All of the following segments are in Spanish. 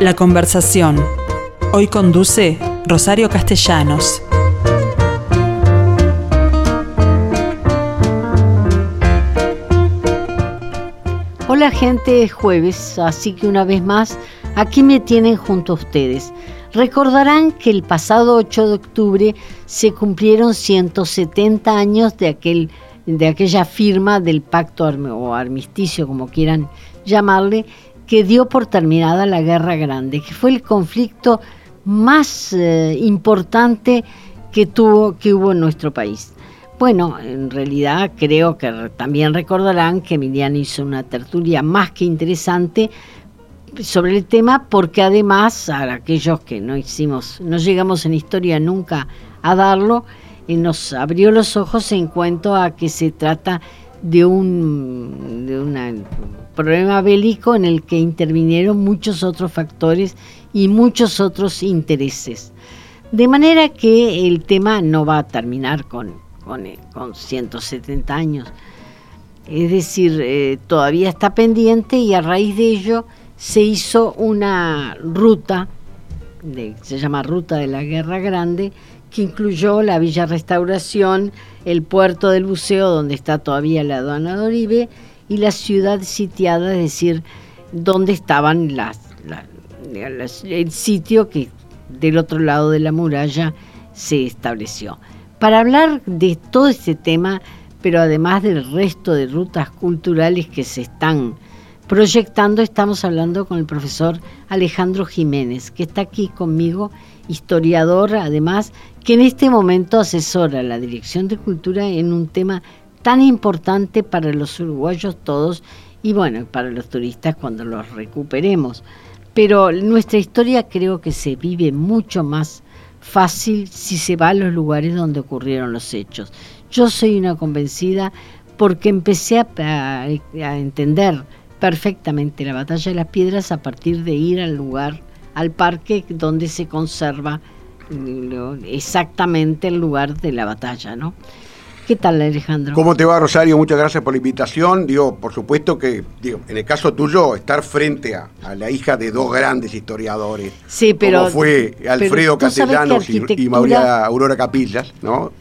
La conversación. Hoy conduce Rosario Castellanos. Hola gente, es jueves, así que una vez más, aquí me tienen junto a ustedes. Recordarán que el pasado 8 de octubre se cumplieron 170 años de, aquel, de aquella firma del pacto o armisticio, como quieran llamarle, que dio por terminada la Guerra Grande, que fue el conflicto más eh, importante que, tuvo, que hubo en nuestro país. Bueno, en realidad creo que también recordarán que Emiliano hizo una tertulia más que interesante sobre el tema porque además a aquellos que no hicimos, no llegamos en historia nunca a darlo, eh, nos abrió los ojos en cuanto a que se trata de un, de problema bélico en el que intervinieron muchos otros factores y muchos otros intereses. De manera que el tema no va a terminar con, con, eh, con 170 años. Es decir, eh, todavía está pendiente y a raíz de ello se hizo una ruta, se llama Ruta de la Guerra Grande, que incluyó la Villa Restauración, el puerto del buceo donde está todavía la aduana de Oribe y la ciudad sitiada, es decir, donde estaban las, el sitio que del otro lado de la muralla se estableció. Para hablar de todo este tema, pero además del resto de rutas culturales que se están proyectando, estamos hablando con el profesor Alejandro Jiménez, que está aquí conmigo, historiador, además, que en este momento asesora la Dirección de Cultura en un tema tan importante para los uruguayos todos y bueno, para los turistas cuando los recuperemos. Pero nuestra historia creo que se vive mucho más fácil si se va a los lugares donde ocurrieron los hechos. Yo soy una convencida porque empecé a, a entender perfectamente la batalla de las piedras a partir de ir al lugar, al parque donde se conserva exactamente el lugar de la batalla, ¿no? ¿Qué tal, Alejandro? ¿Cómo te va, Rosario? Muchas gracias por la invitación. Digo, por supuesto que, digo, en el caso tuyo, estar frente a, la hija de dos grandes historiadores, sí, pero, como fue Alfredo Castellanos y, y María Aurora Capillas, ¿no?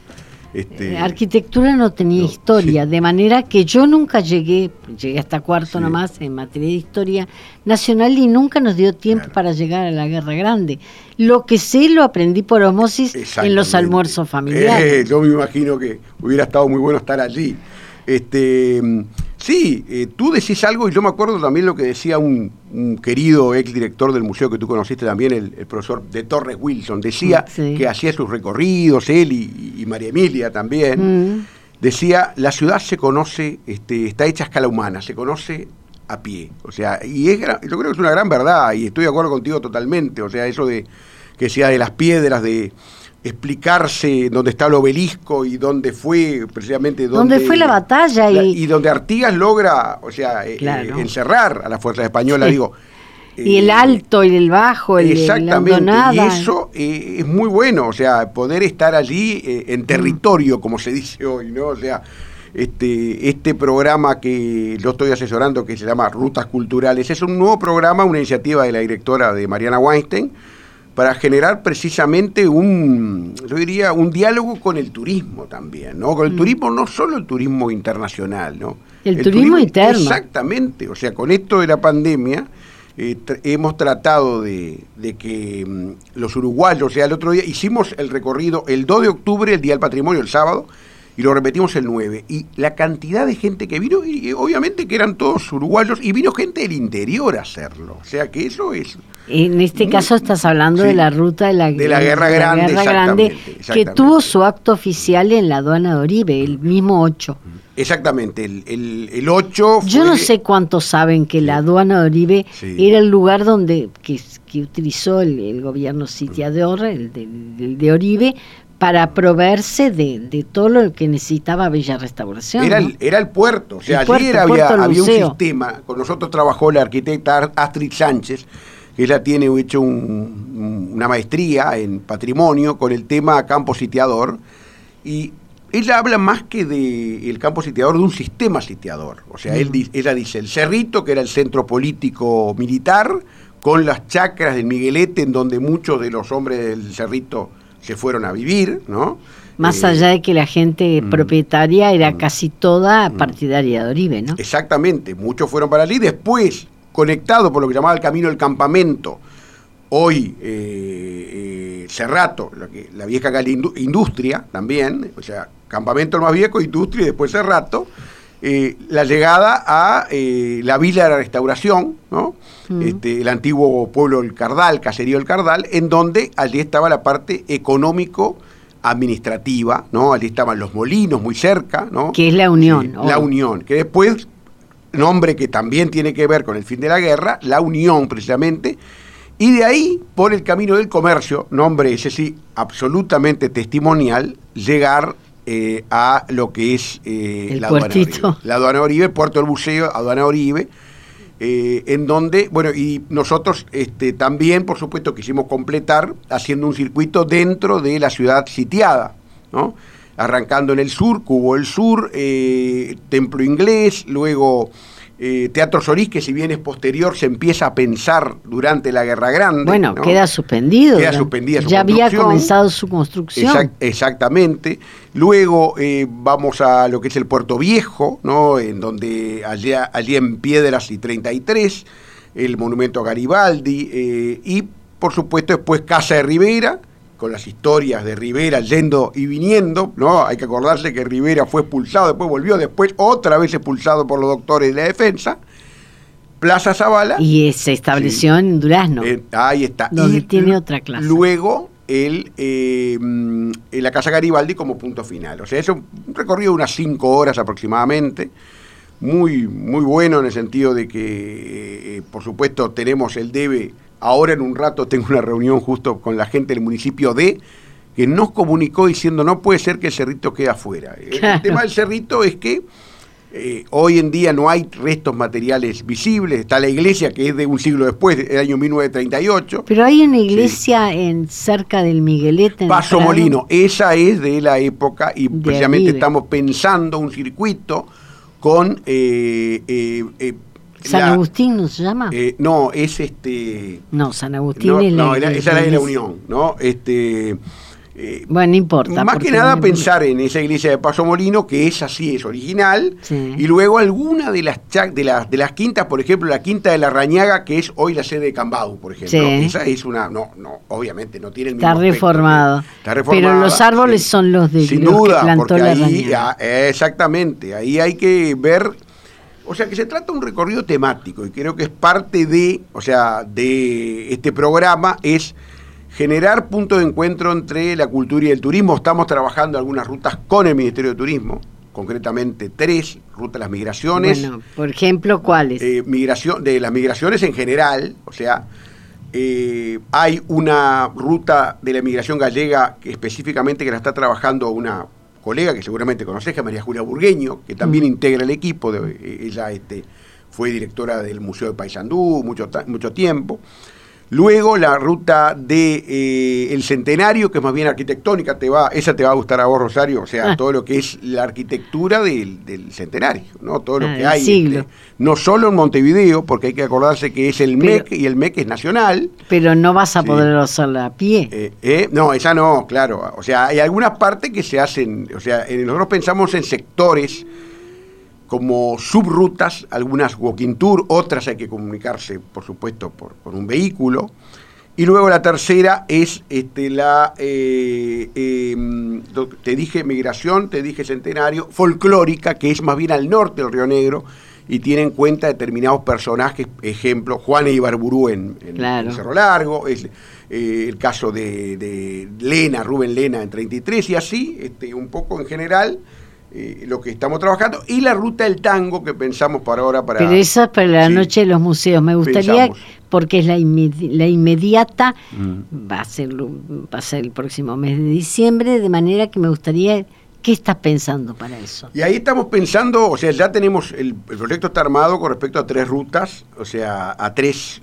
Este... Eh, arquitectura no tenía historia, de manera que yo nunca llegué, llegué hasta cuarto nomás en materia de historia nacional y nunca nos dio tiempo para llegar a la Guerra Grande. Lo que sé lo aprendí por osmosis en los almuerzos familiares. Eh, yo me imagino que hubiera estado muy bueno estar allí. Este, sí, eh, tú decís algo y yo me acuerdo también lo que decía un, querido ex director del museo que tú conociste también, el, profesor de Torres Wilson. Decía que hacía sus recorridos, él y, María Emilia también. Mm. Decía, la ciudad se conoce, este, está hecha a escala humana, se conoce a pie. O sea, y es, yo creo que es una gran verdad y estoy de acuerdo contigo totalmente. O sea, eso de que sea de las piedras, de explicarse dónde está el obelisco y dónde fue precisamente dónde, fue la batalla y, donde Artigas logra o sea eh, eh, encerrar a las fuerzas españolas digo y el eh, alto y el bajo el exactamente y eso es muy bueno o sea poder estar allí en territorio como se dice hoy no o sea este, este programa que yo estoy asesorando que se llama Rutas Culturales es un nuevo programa, una iniciativa de la directora de Mariana Weinstein, para generar precisamente un, yo diría, un diálogo con el turismo también, ¿no? Con el mm. turismo, no solo el turismo internacional, ¿no? El, turismo, interno. Exactamente, o sea, con esto de la pandemia eh, hemos tratado de, que mm, los uruguayos, o sea, el otro día hicimos el recorrido el 2 de octubre, el Día del Patrimonio, el sábado, y lo repetimos el 9. Y la cantidad de gente que vino, y obviamente que eran todos uruguayos, y vino gente del interior a hacerlo. O sea que eso es... En este caso estás hablando de la ruta de la, de la Guerra, Grande, Grande que tuvo su acto oficial en la aduana de Oribe, el mismo 8. Exactamente, el, el, 8 Yo no sé cuántos saben que la aduana de Oribe era el lugar donde que, utilizó el, gobierno sitiador, el el de Oribe, para proveerse de, todo lo que necesitaba Bella Restauración. Era, el, era el puerto, o sea, ayer había, había un sistema, con nosotros trabajó la arquitecta Astrid Sánchez, que ella tiene hecho una maestría en patrimonio con el tema campo sitiador, y ella habla más que del campo sitiador, de un sistema sitiador. O sea, él, ella dice, el Cerrito, que era el centro político militar, con las chacras del Miguelete, en donde muchos de los hombres del Cerrito se fueron a vivir, ¿no? Más Eh, allá de que la gente mm, propietaria era mm, casi toda mm. partidaria de Oribe, ¿no? Exactamente, muchos fueron para allí. Después, conectado por lo que llamaba el camino del campamento, hoy eh, eh, Cerrato, que, la vieja industria también, o sea, campamento el más viejo, industria y después Cerrato, eh, la llegada a eh, la Villa de la Restauración, ¿no? Mm. Este, el antiguo pueblo del Cardal, caserío del Cardal, en donde allí estaba la parte económico administrativa, ¿no? Allí estaban los molinos muy cerca, ¿no? Que es la Unión, Sí, la Unión, que después, nombre que también tiene que ver con el fin de la guerra, la Unión precisamente, y de ahí, por el camino del comercio, nombre ese sí, absolutamente testimonial, llegar eh, a lo que es eh, la aduana. Oribe. La aduana Oribe, puerto del buceo, aduana Oribe, eh, en donde, bueno, y nosotros este, también, por supuesto, quisimos completar haciendo un circuito dentro de la ciudad sitiada, ¿no? Arrancando en el sur, Cubo del Sur, eh, Templo Inglés, luego eh, Teatro Solís, que si bien es posterior, se empieza a pensar durante la Guerra Grande. Bueno, ¿no? queda suspendido. Queda ¿no? suspendida su Ya había comenzado su construcción. Exact- exactamente. Luego eh, vamos a lo que es el Puerto Viejo, ¿no? En donde allí, allí en Piedras y 33, el monumento a Garibaldi, eh, y por supuesto después Casa de Rivera, con las historias de Rivera yendo y viniendo, ¿no? Hay que acordarse que Rivera fue expulsado, después volvió, después otra vez expulsado por los doctores de la defensa. Plaza Zavala. Y se estableció en Durazno. Eh, ahí está. Donde Y tiene otra clase. Luego, el, eh, en la Casa Garibaldi como punto final. O sea, es un recorrido de unas cinco horas aproximadamente. Muy, muy bueno en el sentido de que, eh, por supuesto, tenemos el debe. Ahora en un rato tengo una reunión justo con la gente del municipio de que nos comunicó diciendo no puede ser que el cerrito quede afuera. El tema del cerrito es que eh, hoy en día no hay restos materiales visibles. Está la iglesia que es de un siglo después, del año 1938. Pero hay una iglesia en cerca del Miguelete. en Paso. Molino, esa es de la época y De precisamente estamos pensando un circuito con... eh, eh, San la- Agustín no se llama. eh, no, es este... no, San Agustín No, es la no, era- esa era de la. Unión, ¿no? Este, eh, Bueno, no importa. más que nada no- pensar en esa iglesia de Paso Molino, que es así, es original, Sí. y luego alguna de las, de, las, de las quintas, por ejemplo, la quinta de la Rañaga, que es hoy la sede de Cambau, por ejemplo. Sí. Esa es una, no, no, obviamente no tiene el Está mismo aspecto, reformado. Está reformada, Pero los árboles son los de Sin los que duda, plantó porque la ahí, Rañaga. ah, exactamente, ahí hay que ver, o sea, que se trata de un recorrido temático y creo que es parte de, o sea, de este programa es generar puntos de encuentro entre la cultura y el turismo. Estamos trabajando algunas rutas con el Ministerio de Turismo, concretamente tres, ruta de las migraciones, Bueno, por ejemplo, ¿cuáles? eh, migración, de las migraciones en general, o sea, eh, hay una ruta de la migración gallega que específicamente que la está trabajando una colega que seguramente conoces, que es María Julia Burgueño, que también Mm. integra el equipo, de, ella este, fue directora del Museo de Paysandú mucho, mucho tiempo. Luego la ruta de eh, el centenario, que es más bien arquitectónica, te va, esa te va a gustar a vos, Rosario, o sea, Ah. todo lo que es la arquitectura del, del centenario, ¿no? Todo lo Ah, que hay. siglo. este, no solo en Montevideo, porque hay que acordarse que es el Pero- MEC y el MEC es nacional. Pero no vas a sí. poder hacerla a pie. eh, eh, no, esa no, claro. O sea, hay algunas partes que se hacen, o sea, nosotros pensamos en sectores como subrutas, algunas walking tour, otras hay que comunicarse, por supuesto, por, por un vehículo. Y luego la tercera es este, la, eh, eh, que te dije migración, te dije centenario, folclórica, que es más bien al norte del Río Negro y tiene en cuenta determinados personajes, ejemplo, Juan Ibarburú en, en- Claro. en Cerro Largo, es, eh, el caso de, de Lena, Rubén Lena en 33 y así, este, un poco en general. Eh, lo que estamos trabajando y la ruta del tango que pensamos para ahora para Pero esa es para la Sí. noche de los museos. Me gustaría, Pensamos. porque es la, inmedi- la inmediata, Mm. va a, ser, va a ser el próximo mes de diciembre, de manera que me gustaría, ¿qué estás pensando para eso? Y ahí estamos pensando, o sea, ya tenemos, el, el proyecto está armado con respecto a tres rutas, o sea, a tres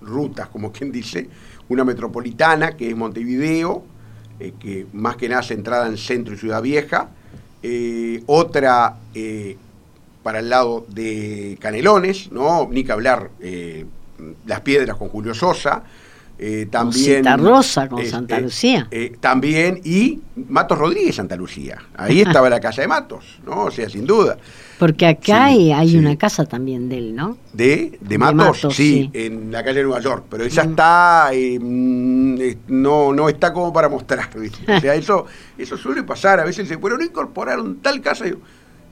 subrutas, como quien dice, una metropolitana, que es Montevideo, eh, que más que nada centrada en Centro y Ciudad Vieja, eh, otra eh, para el lado de Canelones, ¿no? Ni que hablar, eh, Las Piedras con Julio Sosa, eh, también Cita Rosa con eh, Santa eh, Lucía. eh, también y Matos Rodríguez Santa Lucía. Ahí estaba la casa de Matos, ¿no? O sea, sin duda. Porque acá Sí, hay, hay sí. una casa también de él, ¿no? De, de De Matos, sí, sí. en la calle de Nueva York, pero esa Mm. está, eh, mm, no, no está como para mostrar. O sea, eso, eso suele pasar, a veces dice, bueno, no incorporaron tal casa,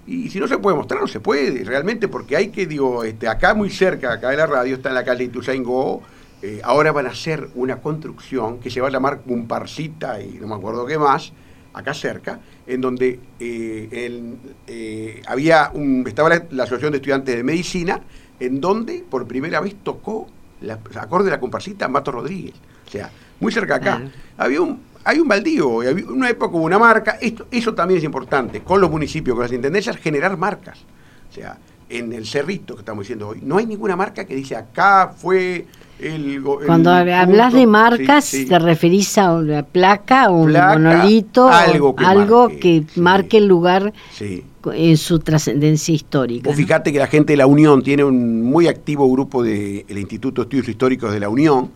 y si no se puede mostrar, no se puede, realmente, porque hay que, digo, este, acá muy cerca, acá de la radio, está en la calle Ituzaingó, eh, ahora van a hacer una construcción que se va a llamar Cumparcita y no me acuerdo qué más, acá cerca, en donde eh, el, eh, había un, estaba la, la Asociación de Estudiantes de Medicina, en donde por primera vez tocó la acorde de la comparsita Mato Rodríguez. O sea, muy cerca acá. Claro. Había un, hay un baldío, y había una época hubo una marca, esto, eso también es importante, con los municipios, con las intendencias, generar marcas. O sea, en el cerrito que estamos diciendo hoy, no hay ninguna marca que dice acá fue el... go- el Cuando hablas punto". de marcas, Sí, sí. te referís a una placa o un monolito, algo que algo marque, que sí. marque el lugar en su trascendencia histórica. Vos ¿no? fijate que la gente de la Unión tiene un muy activo grupo del Instituto de Estudios Históricos de la Unión,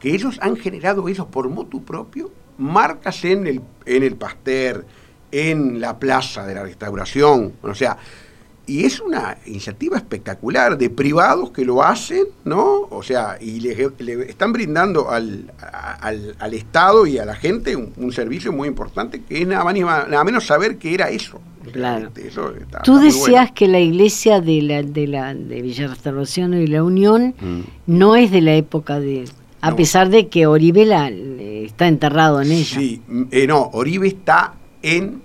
que ellos han generado ellos por motu propio marcas en el, en el Pasteur, en la Plaza de la Restauración, o sea, y es una iniciativa espectacular de privados que lo hacen, ¿no? O sea, y le, le están brindando al, al, al Estado y a la gente un, un servicio muy importante que es nada más nada menos saber qué era eso. Claro. Eso está- Tú está decías bueno. que la iglesia de la de la de Villa Restauración y la Unión Mm. no es de la época de a No. pesar de que Oribe la- eh, está enterrado en ella. Sí, eh, no, Oribe está en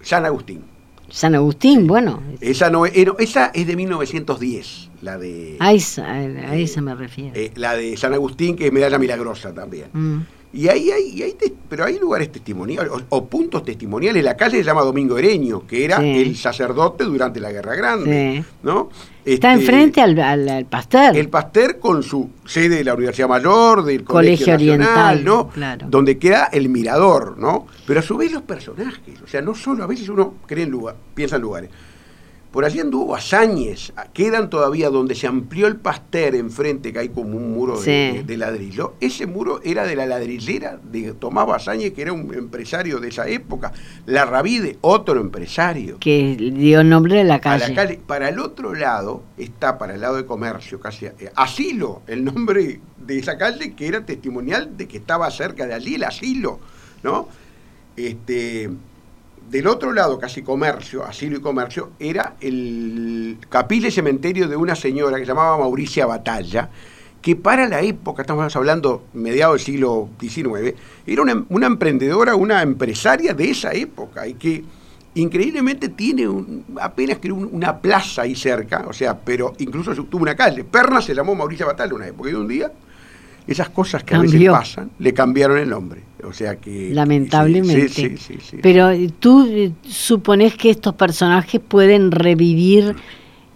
San Agustín. San Agustín, bueno, Esa no es, eh, esa es de 1910, la de a esa, a esa me refiero. eh, la de San Agustín que es medalla milagrosa también. Mm. Y ahí hay, y tes- pero hay lugares testimoniales o, o puntos testimoniales. La calle se llama Domingo Ereño, que era Sí. el sacerdote durante la Guerra Grande, Sí. ¿no? Está Este, enfrente al, al, al Pasteur. El Pasteur con su sede de la Universidad Mayor, del Colegio Colegio, Nacional, Oriental, ¿no? claro. Donde queda el mirador, ¿no? Pero a su vez los personajes, o sea, no solo, a veces uno cree en lugar, piensa en lugares. Por allí anduvo Azañez, quedan todavía donde se amplió el Pasteur enfrente, que hay como un muro de, Sí. de- de ladrillo. Ese muro era de la ladrillera de Tomás Azañez, que era un empresario de esa época. La Rabide, otro empresario que dio nombre a la a calle. la calle. Para el otro lado está, para el lado de comercio, casi eh, Asilo, el nombre de esa calle que era testimonial de que estaba cerca de allí, el asilo, ¿no? Este, del otro lado, casi comercio, asilo y comercio, era el capilla y cementerio de una señora que se llamaba Mauricia Batalla, que para la época, estamos hablando mediados del siglo XIX, era una, una emprendedora, una empresaria de esa época y que increíblemente tiene apenas que un- una plaza ahí cerca, o sea, pero incluso tuvo una calle. Perna se llamó Mauricia Batalla una época y un día esas cosas que a veces Cambió. pasan le cambiaron el nombre. O sea que... Lamentablemente. Sí, sí, sí. Pero eh, tú eh, supones que estos personajes pueden revivir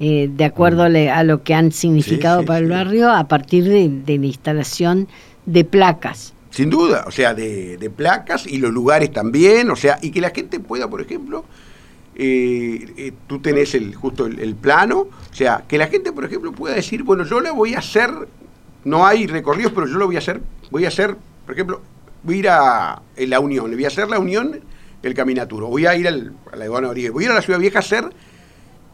eh, de acuerdo a, le- a lo que han significado Mm. para el barrio a partir de, de la instalación de placas. Sin duda, o sea, de, de placas y los lugares también, o sea, y que la gente pueda, por ejemplo, eh, eh, tú tenés el, justo el, el plano, o sea, que la gente, por ejemplo, pueda decir, bueno, yo la voy a hacer, no hay recorridos, pero yo lo voy a hacer, voy a hacer, por ejemplo, voy a ir a, la Unión, le voy a hacer la Unión, el Caminaturo, voy a ir al, a la Iguana Oribe, voy a ir a la Ciudad Vieja a hacer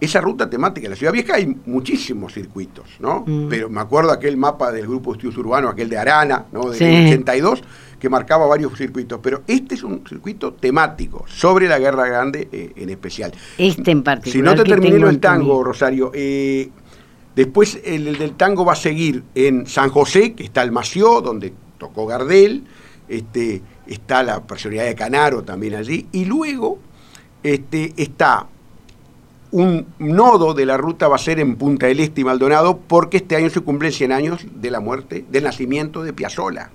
esa ruta temática. En la Ciudad Vieja hay muchísimos circuitos, ¿no? Mm. Pero me acuerdo aquel mapa del Grupo de Estudios Urbanos, aquel de Arana, ¿no? Del Sí. 82, que marcaba varios circuitos. Pero este es un circuito temático, sobre la Guerra Grande eh, en especial. Este en particular. Si no te terminé del tango. Rosario, eh, después el, el del tango va a seguir en San José, que está el Mació, donde tocó Gardel, este, está la personalidad de Canaro también allí, y luego este, está un nodo de la ruta va a ser en Punta del Este y Maldonado, porque este año se cumplen 100 años de la muerte, del nacimiento de Piazzolla.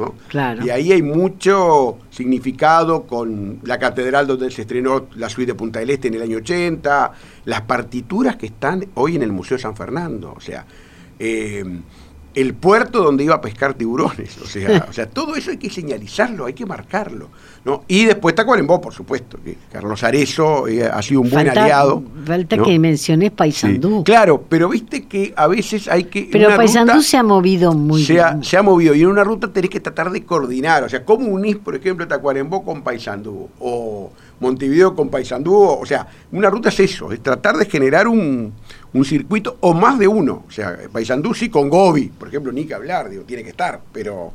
¿No? Claro. Y ahí hay mucho significado con la catedral donde se estrenó la suite de Punta del Este en el año 80, las partituras que están hoy en el Museo San Fernando. O sea, eh, el puerto donde iba a pescar tiburones. O sea, o sea, todo eso hay que señalizarlo, hay que marcarlo. ¿no? Y después Tacuarembó, por supuesto, que Carlos Arezo eh, ha sido un buen aliado. Falta que menciones Paysandú. Claro, pero viste que a veces hay que... Pero Paysandú se ha movido muy se ha, se ha movido y en una ruta tenés que tratar de coordinar. O sea, ¿cómo unís, por ejemplo, Tacuarembó con Paysandú? O Montevideo con Paysandú. O sea, una ruta es eso, es tratar de generar un, un circuito o más de uno. O sea, Paysandú sí con Gobi, por ejemplo, ni que hablar, digo, tiene que estar, pero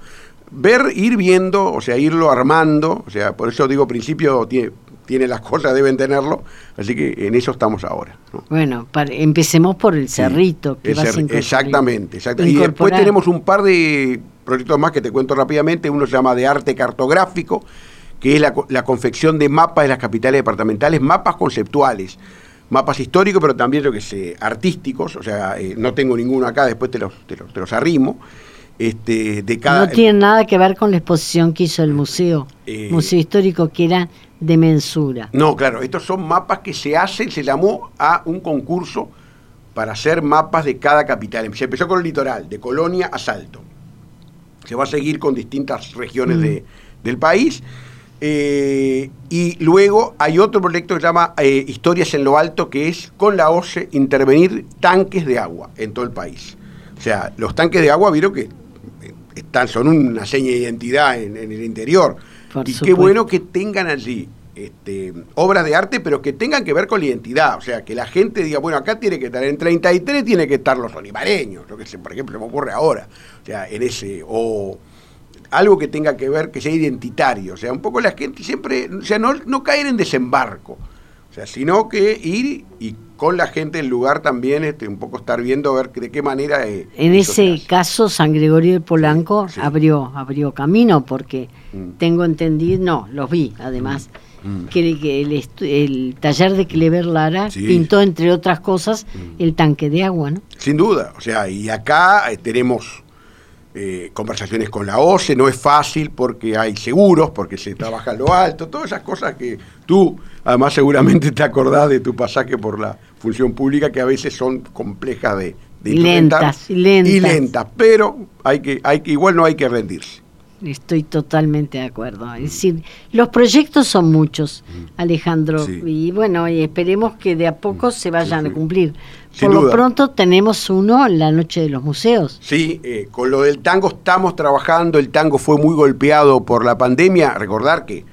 ver, ir viendo, o sea, irlo armando, o sea, por eso digo, principio tiene, tiene las cosas, deben tenerlo, así que en eso estamos ahora. Bueno, empecemos por el cerrito. que exactamente, exactamente. Y después tenemos un par de proyectos más que te cuento rápidamente, uno se llama de arte cartográfico, que es la, confección de mapas de las capitales departamentales, mapas conceptuales mapas históricos, pero también lo que sé, artísticos, o sea, eh, no tengo ninguno acá, después te los, te los, te los arrimo. Este, de cada, no tiene nada que ver con la exposición que hizo el museo, eh, museo histórico, que era de mensura. No, claro, estos son mapas que se hacen, se llamó a un concurso para hacer mapas de cada capital. Se empezó con el litoral, de Colonia a Salto. Se va a seguir con distintas regiones de, mm. del país. Eh, y luego hay otro proyecto que se llama eh, Historias en lo Alto, que es con la OCE intervenir tanques de agua en todo el país. O sea, los tanques de agua, vieron que están, son una seña de identidad en, el interior. y qué bueno que tengan allí este, obras de arte, pero que tengan que ver con la identidad. O sea, que la gente diga, bueno, acá tiene que estar, en 33 tiene que estar los olivareños, lo que se, por ejemplo, me ocurre ahora. O sea, en ese, o algo que tenga que ver, que sea identitario. O sea, un poco la gente siempre, o sea, no, no caer en desembarco. O sea, sino que ir y con la gente del lugar también este, un poco estar viendo a ver de qué manera... Eh, en ese caso, San Gregorio de Polanco Abrió, abrió camino porque mm. tengo entendido, no, los vi además, mm. Mm. que, el, taller de Clever Lara pintó, entre otras cosas, el tanque de agua, ¿no? Sin duda, o sea, y acá eh, tenemos eh, conversaciones con la OCE, no es fácil porque hay seguros, porque se trabaja en lo alto, todas esas cosas que tú, además seguramente te acordás de tu pasaje por la función pública, que a veces son complejas de, de lentas, lentas. Y lentas, pero hay que, hay que, igual no hay que rendirse. Estoy totalmente de acuerdo. Es decir, los proyectos son muchos, mm. Alejandro, y bueno, y esperemos que de a poco se vayan a cumplir. Por lo pronto tenemos uno en la Noche de los Museos. Sí, eh, con lo del tango estamos trabajando, el tango fue muy golpeado por la pandemia, recordar que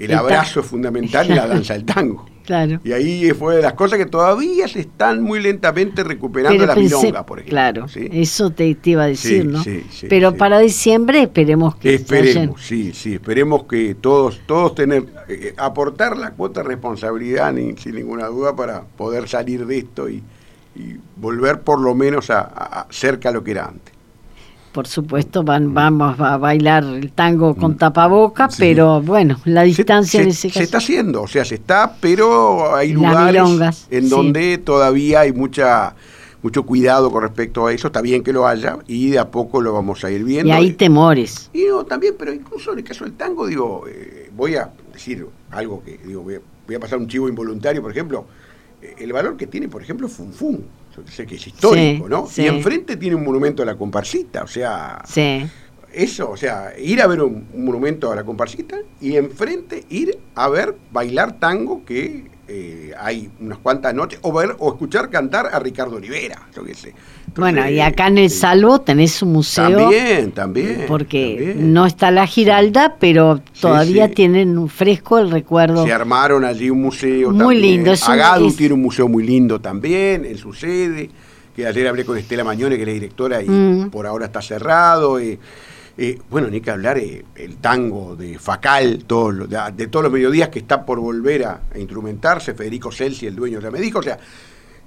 el, abrazo es fundamental en la danza del tango. Claro. Y ahí fue de las cosas que todavía se están muy lentamente recuperando la milonga, por ejemplo. Claro, eso te, iba a decir, ¿no? Pero para diciembre esperemos que Esperemos, sí, sí, esperemos que todos, todos tener, eh, aportar la cuota de responsabilidad, sin ninguna duda, para poder salir de esto y, volver por lo menos a, a cerca a lo que era antes por supuesto, van, vamos a bailar el tango con tapaboca, pero bueno, la distancia se, en ese caso. Se está haciendo, o sea, se está, pero hay lugares en donde todavía hay mucha mucho cuidado con respecto a eso, está bien que lo haya y de a poco lo vamos a ir viendo. Y hay temores. Y no, también, pero incluso en el caso del tango, digo, eh, voy a decir algo que, digo, voy a, voy a pasar un chivo involuntario, por ejemplo, eh, el valor que tiene, por ejemplo, Funfun sé que es histórico, ¿no? Y enfrente tiene un monumento a la comparsita, o sea, eso, o sea, ir a ver un, monumento a la comparsita y enfrente ir a ver bailar tango que eh, hay unas cuantas noches, o ver o escuchar cantar a Ricardo Olivera, yo qué sé. Bueno, y acá en el Salvo tenés un museo. También, también. Porque no está la Giralda, pero todavía tienen un fresco el recuerdo. Se armaron allí un museo. Muy lindo. Agadu tiene un museo muy lindo también en su sede. Que ayer hablé con Estela Mañone, que es la directora, y mm. por ahora está cerrado. Eh, eh, bueno, ni que hablar eh, el tango de Facal, todo, de, todos los mediodías que está por volver a, instrumentarse, Federico Celsi, el dueño de la Medica, o sea,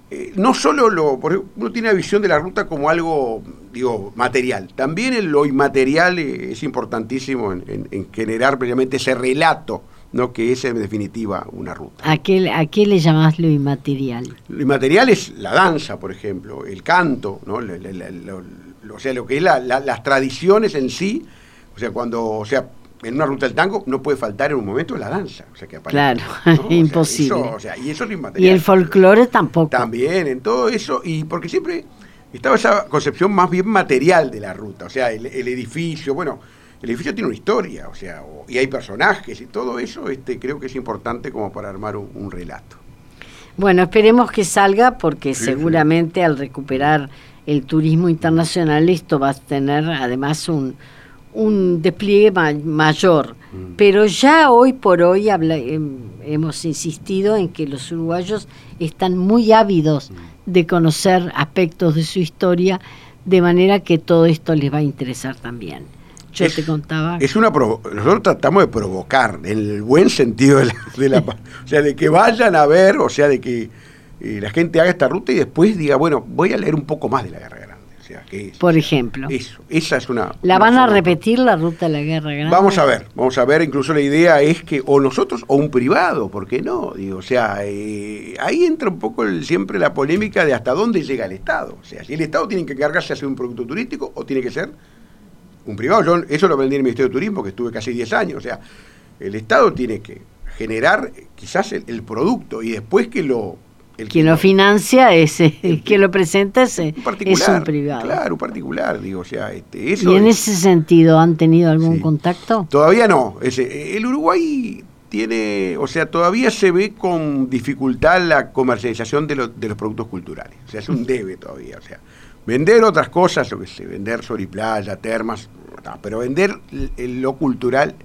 eh, no solo lo, uno tiene la visión de la ruta como algo, digo, material, también en lo inmaterial es importantísimo en, generar precisamente ese relato, ¿no? que es en definitiva una ruta. ¿A qué, ¿A qué le llamás lo inmaterial? Lo inmaterial es la danza, por ejemplo, el canto, ¿no? o sea, lo que es las tradiciones en sí, o sea, cuando, o sea, en una ruta del tango no puede faltar en un momento la danza. O sea, que claro, imposible. y eso es inmaterial. Y el folclore tampoco. También, en todo eso, y porque siempre estaba esa concepción más bien material de la ruta, o sea, el, edificio, bueno, el edificio tiene una historia, o sea, y hay personajes y todo eso, este, creo que es importante como para armar un, relato. Bueno, esperemos que salga porque seguramente al recuperar el turismo internacional esto va a tener además un, un despliegue mayor. Mm. Pero ya hoy por hoy em, hemos insistido en que los uruguayos están muy ávidos mm. de conocer aspectos de su historia, de manera que todo esto les va a interesar también. Yo te contaba. Es una nosotros tratamos de provocar, en el buen sentido de la, o sea, de que vayan a ver, o sea, de que eh, la gente haga esta ruta y después diga, bueno, voy a leer un poco más de la guerra por ejemplo. Eso, esa es una... ¿La van a repetir la ruta de la Guerra Grande? Vamos a ver, vamos a ver, incluso la idea es que o nosotros o un privado, ¿por qué no? Digo, o sea, eh, ahí entra un poco siempre la polémica de hasta dónde llega el Estado. O sea, si el Estado tiene que encargarse de hacer un producto turístico o tiene que ser un privado. Yo eso lo aprendí en el Ministerio de Turismo, que estuve casi 10 años. O sea, el Estado tiene que generar quizás el producto y después que lo quien lo financia es el, quien lo presenta es un, privado. Claro, un particular, digo, o sea, este, eso. ¿Y en ese sentido han tenido algún contacto? Todavía no. el Uruguay tiene, o sea, todavía se ve con dificultad la comercialización de, de los productos culturales. O sea, es un debe todavía. O sea, vender otras cosas, lo que sé, vender sol y playa, termas, pero vender lo cultural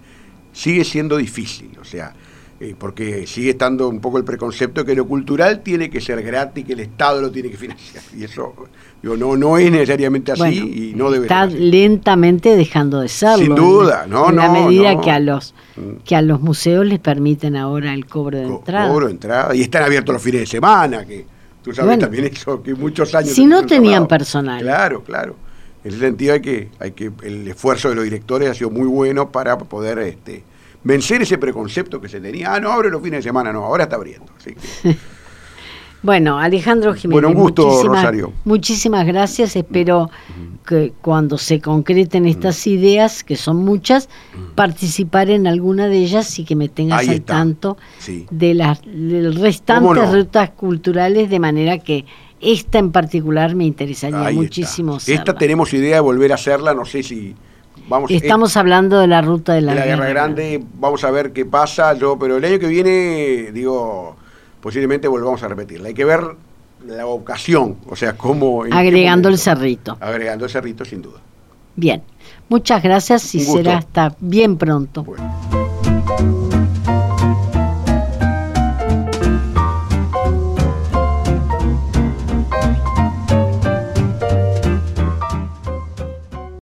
sigue siendo difícil. O sea, eh, porque sigue estando un poco el preconcepto que lo cultural tiene que ser gratis, que el Estado lo tiene que financiar. Y eso digo, no, no es necesariamente así y no debe Está lentamente dejando de serlo. Sin duda, no, en no. la medida que a los mm. que a los museos les permiten ahora el cobro de entrada. Cobro de entrada. Y están abiertos los fines de semana, que tú sabes también eso, que muchos años. Si no tenían personal. Claro, claro. En ese sentido hay que, hay que, el esfuerzo de los directores ha sido muy bueno para poder este, vencer ese preconcepto que se tenía. Ah, no abre los fines de semana, no, ahora está abriendo. bueno, Alejandro Jiménez. Bueno, un gusto, Rosario. Muchísimas gracias. Espero que cuando se concreten estas ideas, que son muchas, participar en alguna de ellas y que me tengas al tanto de las restantes rutas culturales, de manera que esta en particular me interesaría muchísimo. Esta tenemos idea de volver a hacerla, no sé si Estamos hablando de la ruta de la, Guerra, Grande. Vamos a ver qué pasa. Yo, pero el año que viene, digo, posiblemente volvamos a repetirla. Hay que ver la ocasión, o sea, cómo... Agregando el cerrito. Agregando el cerrito, sin duda. Bien. Muchas gracias y será hasta bien pronto.